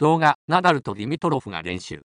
動画、ナダルとディミトロフが練習。